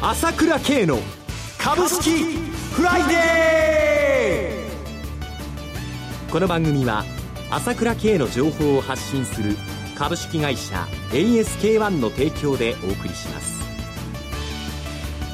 朝倉慶の株式フライデー。この番組は朝倉慶の情報を発信する株式会社 ASK-1 の提供でお送りします。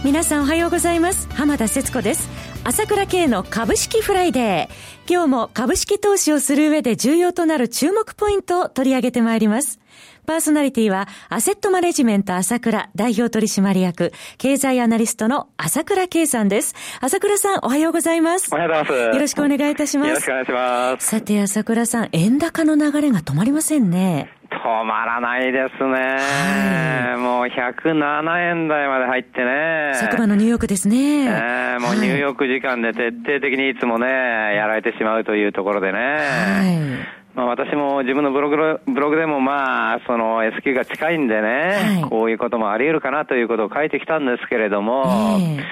皆さんおはようございます。浜田節子です。朝倉慶の株式フライデー。今日も株式投資をする上で重要となる注目ポイントを取り上げてまいりますパーソナリティは、アセットマネジメント朝倉代表取締役、経済アナリストの朝倉圭さんです。朝倉さん、おはようございます。おはようございます。よろしくお願いいたします。よろしくお願いします。さて、朝倉さん、円高の流れが止まりませんね。止まらないですね。はい、もう107円台まで入ってね。昨晩のニューヨークですね。えー、もうニューヨーク時間で徹底的にいつもね、やられてしまうというところでね。はいまあ、私も自分のブログブログでもまあ、その S q が近いんでね、はい、こういうこともあり得るかなということを書いてきたんですけれども、えー、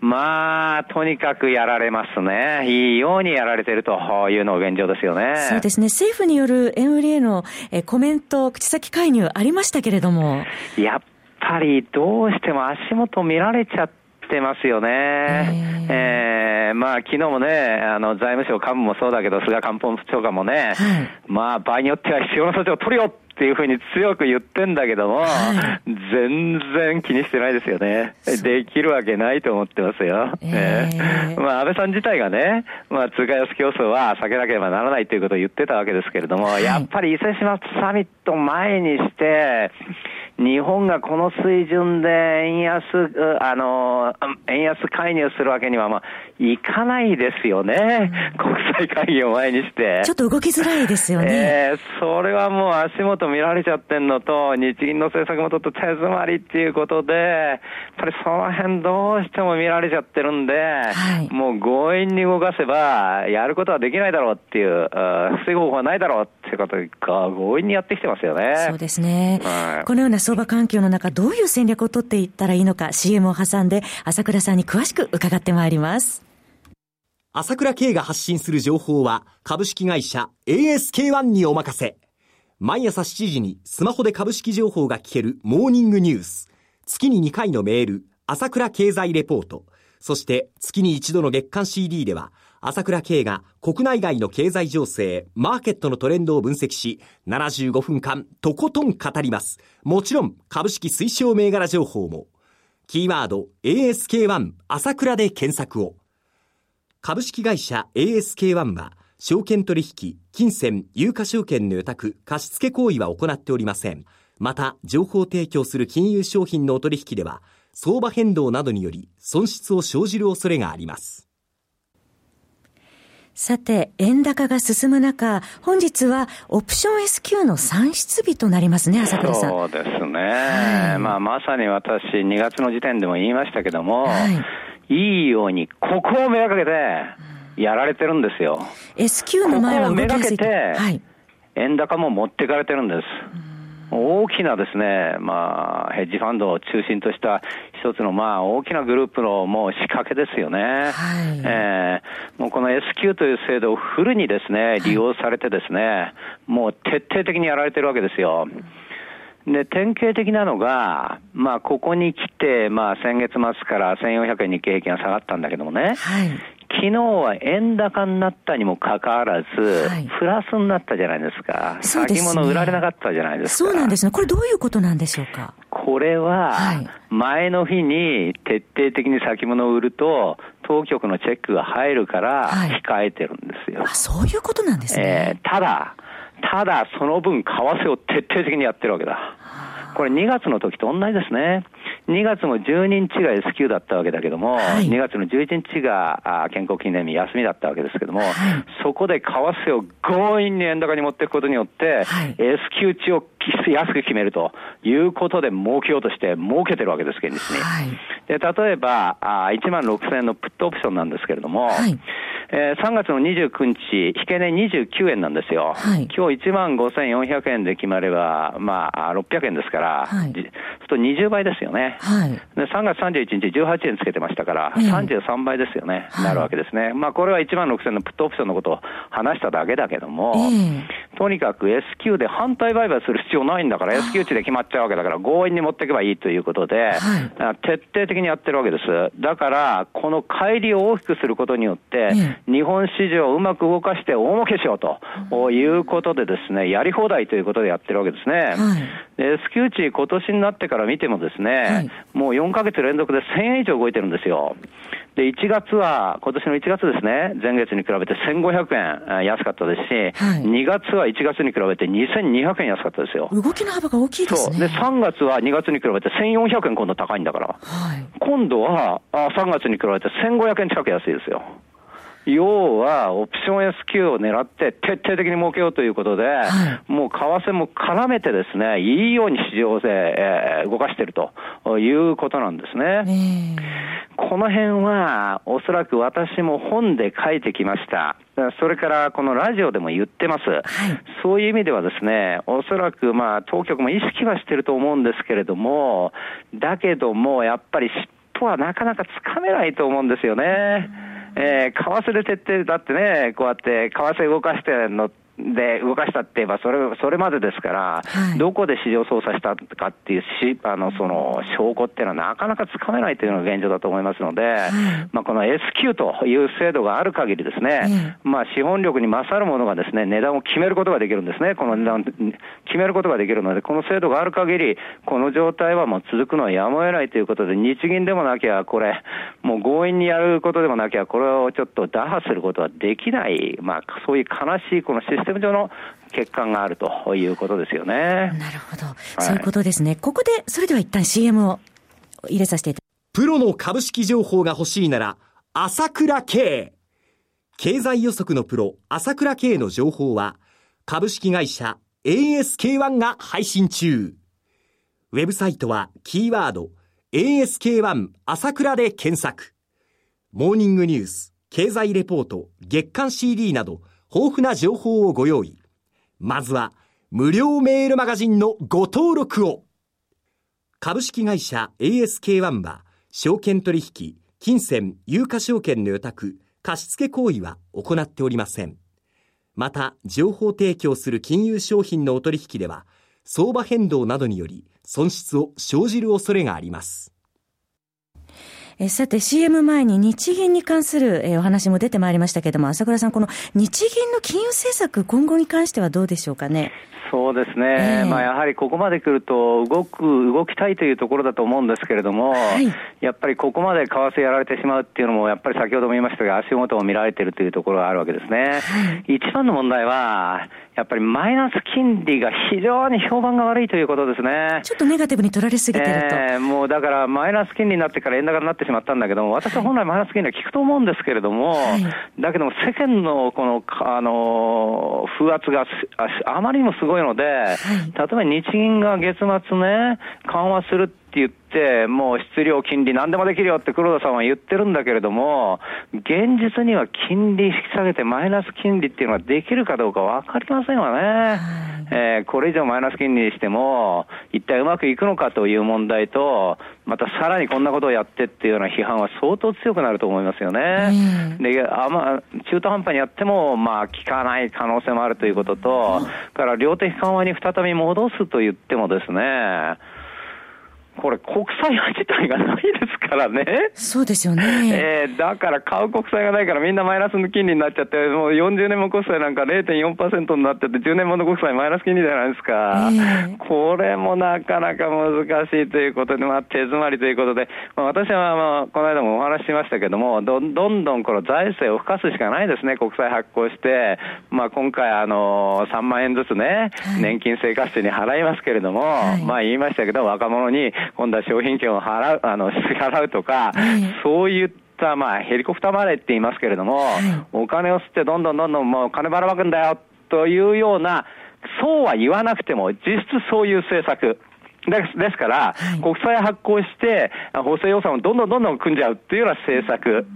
まあ、とにかくやられますね。いいようにやられてるというのが現状ですよね。そうですね。政府による円売りへのコメント、口先介入ありましたけれども。やっぱりどうしても足元見られちゃってますよね。えー、えー、まあ昨日もね、あの財務省幹部もそうだけど、菅官房長官もね、はい、まあ場合によっては必要な措置を取るよっていうふうに強く言ってんだけども、はい、全然気にしてないですよね。できるわけないと思ってますよ。えー、まあ安倍さん自体がね、まあ通貨安競争は避けなければならないということを言ってたわけですけれども、はい、やっぱり伊勢志摩サミット前にして、日本がこの水準で円安、あの、円安介入するわけには、まあ、いかないですよね。国際会議を前にして。ちょっと動きづらいですよね。えー、それはもう足元見られちゃってんのと、日銀の政策もちょっと手詰まりっていうことで、やっぱりその辺どうしても見られちゃってるんで、はい、もう強引に動かせば、やることはできないだろうっていう、防ぐ方法はないだろうっていが強引にやってきてますよね。そうですね。はい、このような相場環境の中、どういう戦略を取っていったらいいのか、CM を挟んで、朝倉さんに詳しく伺ってまいります。朝倉慶が発信する情報は、株式会社 ASK-1 にお任せ。毎朝7時にスマホで株式情報が聞けるモーニングニュース。月に2回のメール、朝倉経済レポート。そして月に一度の月間 CD では、朝倉慶が国内外の経済情勢、マーケットのトレンドを分析し、75分間とことん語ります。もちろん株式推奨銘柄情報も。キーワード ASK1 朝倉で検索を。株式会社 ASK1 は、証券取引、金銭、有価証券の予託、貸付行為は行っておりません。また、情報提供する金融商品のお取引では、相場変動などにより損失を生じる恐れがあります。さて、円高が進む中、本日はオプション S q の算出日となりますね、朝倉さん。そうですね。はい、まあ、まさに私、2月の時点でも言いましたけども、はい、いいように、ここをめがけて、やられてるんですよ。S q の前は動きやすい。ここをめがけて、はい、円高も持っていかれてるんです。大きなですね、まあ、ヘッジファンドを中心とした一つのまあ大きなグループのもう仕掛けですよね。はい、えー、もうこの S q という制度をフルにですね、利用されてですね、はい、もう徹底的にやられてるわけですよ。で、典型的なのが、まあ、ここに来て、まあ、先月末から1400円日経平均が下がったんだけどもね、はい、昨日は円高になったにもかかわらず、はい、プラスになったじゃないですか。ね、先物売られなかったじゃないですか。そうなんですね。これどういうことなんでしょうか？これは、前の日に徹底的に先物を売ると、当局のチェックが入るから控えてるんですよ。はい、あそういうことなんですね。えー、ただ、ただその分為替を徹底的にやってるわけだ。これ2月の時と同じですね。2月も12日が S q だったわけだけども、はい、2月の11日が健康記念日休みだったわけですけども、はい、そこで為替を強引に円高に持っていくことによって、はい、S q 値を安く決めるということで儲けようとして儲けてるわけです、現実に。はい、で例えばあ、1万6000円のプットオプションなんですけれども、はいえー、3月の29日、引け値29円なんですよ。はい、今日1万5400円で決まれば、まあ、600円ですから、はい、と20倍ですよね。はい、で3月31日18円つけてましたから、えー、33倍ですよね、なるわけですね。まあ、これは1万6000のプットオプションのことを話しただけだけども、えー、とにかく S q で反対売買する必要ないんだから、S q 値で決まっちゃうわけだから、強引に持っていけばいいということで、はい、徹底的にやってるわけです。だから、この乖離を大きくすることによって、日本市場をうまく動かして大儲けしようということでですね、やり放題ということでやってるわけですね。はい、S q 値、今年になってから見てもですね、はい、もう4ヶ月連続で1000円以上動いてるんですよ。で、1月は、今年の1月ですね、前月に比べて1500円安かったですし、はい、2月は1月に比べて2200円安かったですよ。動きの幅が大きいですね。そう。で、3月は2月に比べて1400円今度高いんだから。はい、今度はあ3月に比べて1500円近く安いですよ。要は、オプション S q を狙って徹底的に儲けようということで、はい、もう為替も絡めてですね、いいように市場で、えー、動かしているということなんですね。この辺は、おそらく私も本で書いてきました。それからこのラジオでも言ってます。はい、そういう意味ではですね、おそらくまあ当局も意識はしてると思うんですけれども、だけどもやっぱり尻尾はなかなかつかめないと思うんですよね。えー、為替で徹底だってね、こうやって為替動かしてので動かしたって言えば、それ、それまでですから、はい、どこで市場操作したかっていうし、あの、その、証拠っていうのはなかなかつかめないというのが現状だと思いますので、はい、まあ、この S q という制度がある限りですね、まあ、資本力に勝るものがですね、値段を決めることができるんですね。この値段、決めることができるので、この制度がある限り、この状態はもう続くのはやむを得ないということで、日銀でもなきゃ、これ、もう強引にやることでもなきゃ、これをちょっと打破することはできない、まあ、そういう悲しいこのシステム上の欠陥があるということですよね。なるほど。そういうことですね。はい、ここで、それでは一旦 CM を入れさせていただプロの株式情報が欲しいなら、朝倉慶。経済予測のプロ、朝倉慶の情報は、株式会社 ASK1 が配信中。ウェブサイトは、キーワード、ASK1 朝倉で検索。モーニングニュース、経済レポート、月刊 CD など、豊富な情報をご用意。まずは、無料メールマガジンのご登録を。株式会社 ASK1 は、証券取引、金銭、有価証券の予託、貸付行為は行っておりません。また、情報提供する金融商品のお取引では、相場変動などにより損失を生じる恐れがあります。えさて CM 前に日銀に関する、えお話も出てまいりましたけれども、朝倉さん、この日銀の金融政策、今後に関してはどうでしょうかね？そうですね、えー、まあ、やはりここまで来ると動く、動きたいというところだと思うんですけれども、はい、やっぱりここまで為替やられてしまうっていうのも、やっぱり先ほども言いましたが、足元を見られているというところがあるわけですね。はい、一番の問題は、やっぱりマイナス金利が非常に評判が悪いということですね。ちょっとネガティブに取られすぎてると。えー、もうだからマイナス金利になってから円高になってしまったんだけども、私は本来マイナス金利は効くと思うんですけれども、はい、だけども世間のこの、あの、風圧があまりにもすごいので、はい、例えば日銀が月末ね、緩和するって言って、もう質量金利何でもできるよって黒田さんは言ってるんだけれども、現実には金利引き下げてマイナス金利っていうのはできるかどうかわかりませんわね。えー、これ以上マイナス金利にしても、一体うまくいくのかという問題と、またさらにこんなことをやってっていうような批判は相当強くなると思いますよね。で、あま中途半端にやっても、まあ、効かない可能性もあるということと、から量的緩和に再び戻すと言ってもですね、これ、国債自体がないですからね。そうですよね。えー、だから買う国債がないからみんなマイナスの金利になっちゃって、もう40年も国債なんか0.4%になってて、10年もの国債マイナス金利じゃないですか。えー、これもなかなか難しいということで、まあ、手詰まりということで、まあ、私は、まあ、この間もお話ししましたけども、どどんどんこの財政を付加すしかないですね、国債発行して、まあ、今回、あの3万円ずつね、年金生活者に払いますけれども、はい、まあ言いましたけど、若者に今度は商品券を払う、あの、支払うとか、そういったまあヘリコプターマネーって言いますけれども、お金を吸ってどんどんどんどんもう金ばらまくんだよというような、そうは言わなくても、実質そういう政策。ですから、はい、国債発行して、補正予算をどんどんどんどん組んじゃうっていうような政策、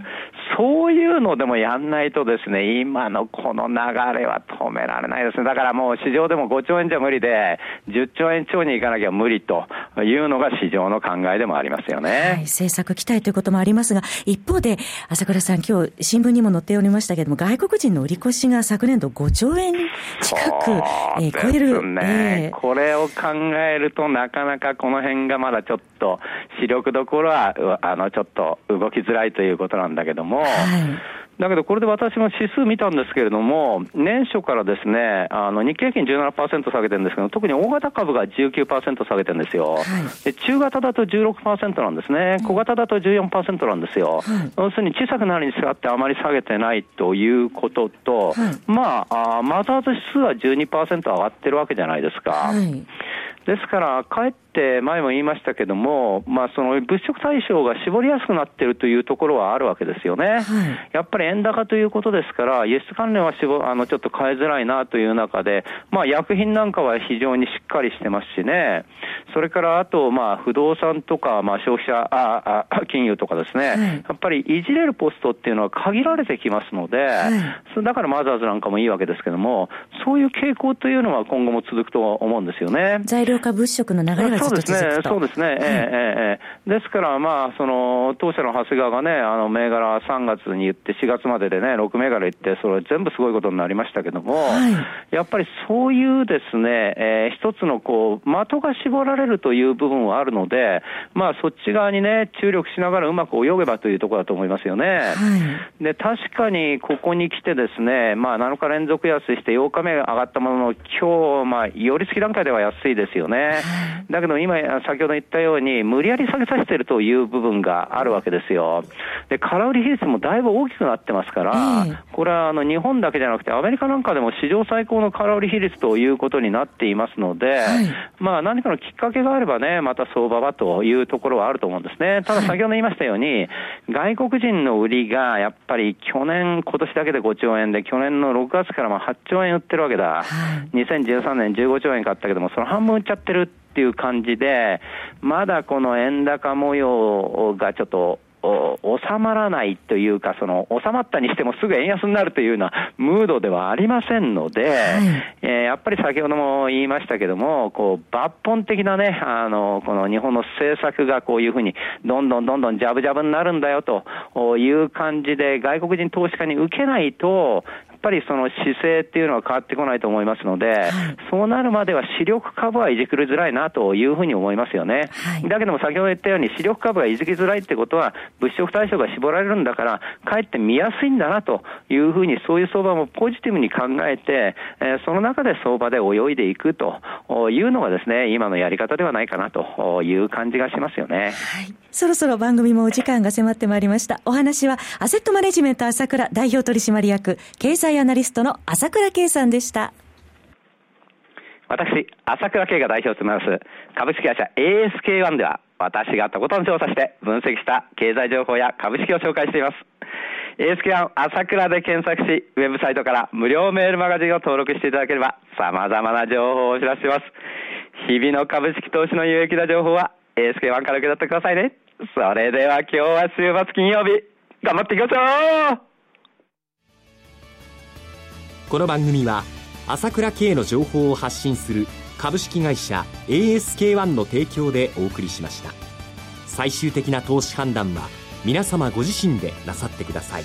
そういうのでもやんないとですね、今のこの流れは止められないですね。だからもう市場でも5兆円じゃ無理で、10兆円超に行かなきゃ無理というのが市場の考えでもありますよね。はい、政策期待ということもありますが、一方で、朝倉さん、今日新聞にも載っておりましたけれども、外国人の売り越しが昨年度5兆円近く、えー、超える。ね、えー、これを考えるとなかなかこの辺がまだちょっと視力どころは、あの、ちょっと動きづらいということなんだけども、はいだけど、これで私も指数見たんですけれども、年初からですね、あの日経平均17%下げてるんですけど、特に大型株が19%下げてるんですよ。はい、で中型だと16%なんですね。小型だと14%なんですよ。はい、要するに小さくなるに従ってあまり下げてないということと、はい、まああ、マザーズ指数は12%上がってるわけじゃないですか。ですから、かえって前も言いましたけども、まあ、その物色対象が絞りやすくなっているというところはあるわけですよね。はい、やっぱり円高ということですから、輸出関連はしぼあのちょっと変えづらいなという中で、まあ、薬品なんかは非常にしっかりしてますしね、それからあと、まあ、不動産とか、まあ、消費者ああ、金融とかですね、はい、やっぱりいじれるポストっていうのは限られてきますので、はい、だからマザーズなんかもいいわけですけども、そういう傾向というのは今後も続くと思うんですよね。材料化物色の流れがずっと続くと。そうですね、そうですね、えええ。ですから、まあ、その当社の長谷川がね、あの銘柄3月に言って、4月まででね、6銘柄言って、それ全部すごいことになりましたけども、はい、やっぱりそういうですね、えー、一つのこう的が絞られるという部分はあるので、まあ、そっち側にね、注力しながらうまく泳げばというところだと思いますよね。はい、で確かにここに来てですね、まあ、7日連続安して8日目上がったものの、今日、まあ、寄り付き段階では安いですよね。だけど今、先ほど言ったように、無理やり下げさせてるという部分があるわけですよ。で、空売り比率もだいぶ大きくなってますから、これはあの日本だけじゃなくて、アメリカなんかでも史上最高の空売り比率ということになっていますので、はい、まあ何かのきっかけがあればね、また相場はというところはあると思うんですね。ただ先ほど言いましたように、外国人の売りがやっぱり去年、今年だけで5兆円で、去年の6月からも8兆円売ってるわけだ。はい、2013年15兆円買ったけども、その半分売っちゃってるっていう感じで、まだこの円高模様がちょっと収まらないというか、その収まったにしてもすぐ円安になるというようなムードではありませんので、はい、えー、やっぱり先ほども言いましたけども、こう抜本的なね、あのこの日本の政策がこういうふうにどんどんどんどんジャブジャブになるんだよという感じで、外国人投資家に受けないと、ぱりその姿勢っていうのは変わってこないと思いますので、はい、そうなるまでは視力株はいじくりづらいなというふうに思いますよね。はい、だけども先ほど言ったように視力株がいじきづらいってことは物色対象が絞られるんだから、かえって見やすいんだなというふうにそういう相場もポジティブに考えて、えー、その中で相場で泳いでいくというのがですね、今のやり方ではないかなという感じがしますよね。はいそろそろ番組もお時間が迫ってまいりました。お話は、アセットマネジメント朝倉代表取締役、経済アナリストの朝倉圭さんでした。私、朝倉圭が代表を務めます株式会社 ASK1 では、私がとことん調査して分析した経済情報や株式を紹介しています。ASK1 朝倉で検索し、ウェブサイトから無料メールマガジンを登録していただければ、様々な情報をお知らせします。日々の株式投資の有益な情報は、ASK1 から受け取ってくださいね。それでは今日は週末金曜日、頑張っていきましょうこの番組は、朝倉慶の情報を発信する株式会社 ASK-1 の提供でお送りしました。最終的な投資判断は皆様ご自身でなさってください。